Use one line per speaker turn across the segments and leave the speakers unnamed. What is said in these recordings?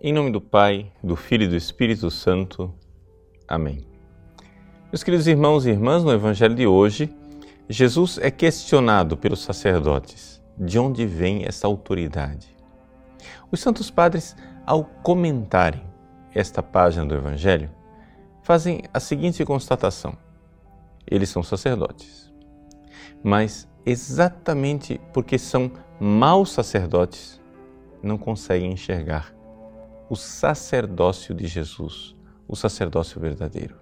Em nome do Pai, do Filho e do Espírito Santo. Amém. Meus queridos irmãos e irmãs, no Evangelho de hoje, Jesus é questionado pelos sacerdotes de onde vem essa autoridade. Os Santos Padres, ao comentarem esta página do Evangelho, fazem a seguinte constatação: eles são sacerdotes, mas exatamente porque são maus sacerdotes, não conseguem enxergar o sacerdócio de Jesus, o sacerdócio verdadeiro.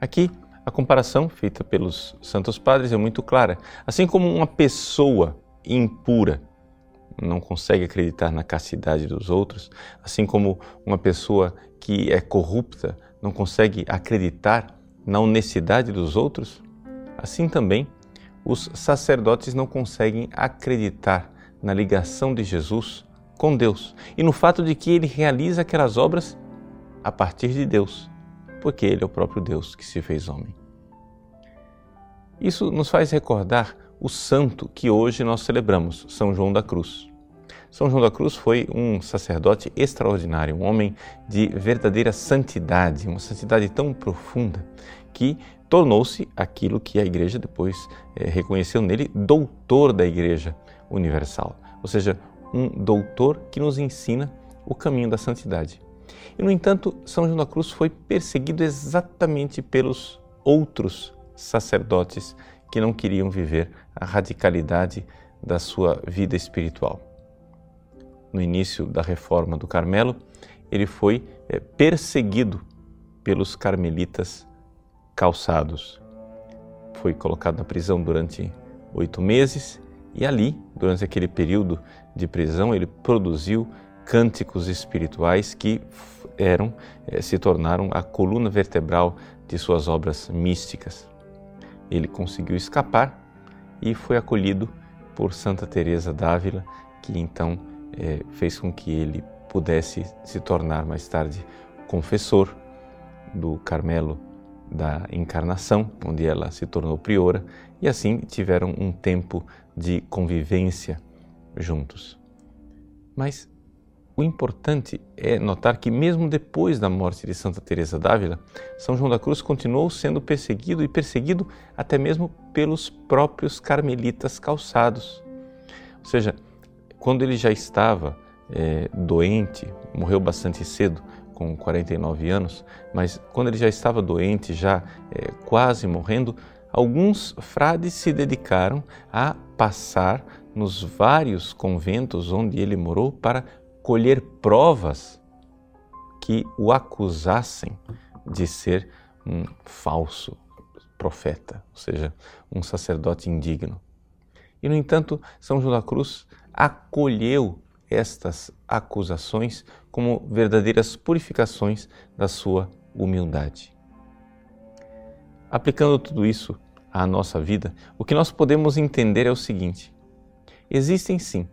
Aqui, a comparação feita pelos Santos Padres é muito clara. Assim como uma pessoa impura não consegue acreditar na castidade dos outros, assim como uma pessoa que é corrupta não consegue acreditar na honestidade dos outros, assim também os sacerdotes não conseguem acreditar na ligação de Jesus com Deus e no fato de que ele realiza aquelas obras a partir de Deus, porque ele é o próprio Deus que se fez homem. Isso nos faz recordar o santo que hoje nós celebramos, São João da Cruz. São João da Cruz foi um sacerdote extraordinário, um homem de verdadeira santidade, uma santidade tão profunda que tornou-se aquilo que a Igreja depois é, reconheceu nele, doutor da Igreja Universal, ou seja, um doutor que nos ensina o caminho da santidade. E, no entanto, São João da Cruz foi perseguido exatamente pelos outros sacerdotes que não queriam viver a radicalidade da sua vida espiritual. No início da reforma do Carmelo, ele foi é, perseguido pelos carmelitas calçados. Foi colocado na prisão durante oito meses e ali, durante aquele período de prisão, ele produziu cânticos espirituais que eram eh, se tornaram a coluna vertebral de suas obras místicas. Ele conseguiu escapar e foi acolhido por Santa Teresa d'Ávila, que então eh, fez com que ele pudesse se tornar mais tarde confessor do Carmelo da Encarnação, onde ela se tornou priora, e assim tiveram um tempo de convivência juntos. Mas o importante é notar que mesmo depois da morte de Santa Teresa d'Ávila, São João da Cruz continuou sendo perseguido e perseguido até mesmo pelos próprios carmelitas calçados. Ou seja, quando ele já estava é, doente, morreu bastante cedo, com 49 anos, mas quando ele já estava doente, já é, quase morrendo, alguns frades se dedicaram a passar nos vários conventos onde ele morou para colher provas que o acusassem de ser um falso profeta, ou seja, um sacerdote indigno. E, no entanto, São João da Cruz acolheu estas acusações como verdadeiras purificações da sua humildade. Aplicando tudo isso à nossa vida, o que nós podemos entender é o seguinte: existem sim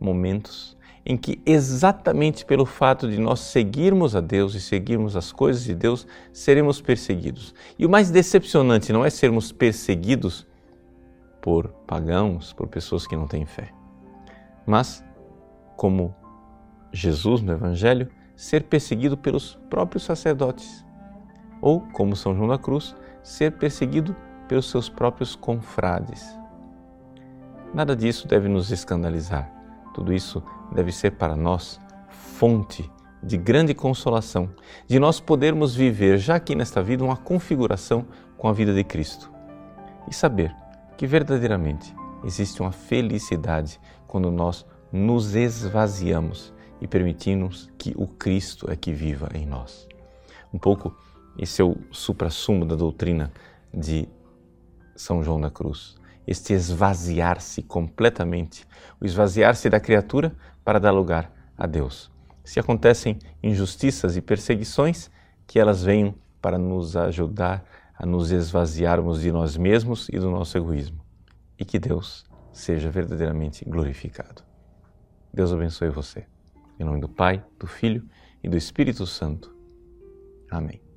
momentos em que, exatamente pelo fato de nós seguirmos a Deus e seguirmos as coisas de Deus, seremos perseguidos. E o mais decepcionante não é sermos perseguidos por pagãos, por pessoas que não têm fé, mas como Jesus no Evangelho, ser perseguido pelos próprios sacerdotes, ou, como São João da Cruz, ser perseguido pelos seus próprios confrades. Nada disso deve nos escandalizar. Tudo isso deve ser para nós fonte de grande consolação, de nós podermos viver já aqui nesta vida uma configuração com a vida de Cristo e saber que verdadeiramente existe uma felicidade quando nós nos esvaziamos e permitimos que o Cristo é que viva em nós. Um pouco esse é o suprassumo da doutrina de São João da Cruz. Este esvaziar-se completamente, o esvaziar-se da criatura para dar lugar a Deus. Se acontecem injustiças e perseguições, que elas venham para nos ajudar a nos esvaziarmos de nós mesmos e do nosso egoísmo. E que Deus seja verdadeiramente glorificado. Deus abençoe você. Em nome do Pai, do Filho e do Espírito Santo. Amém.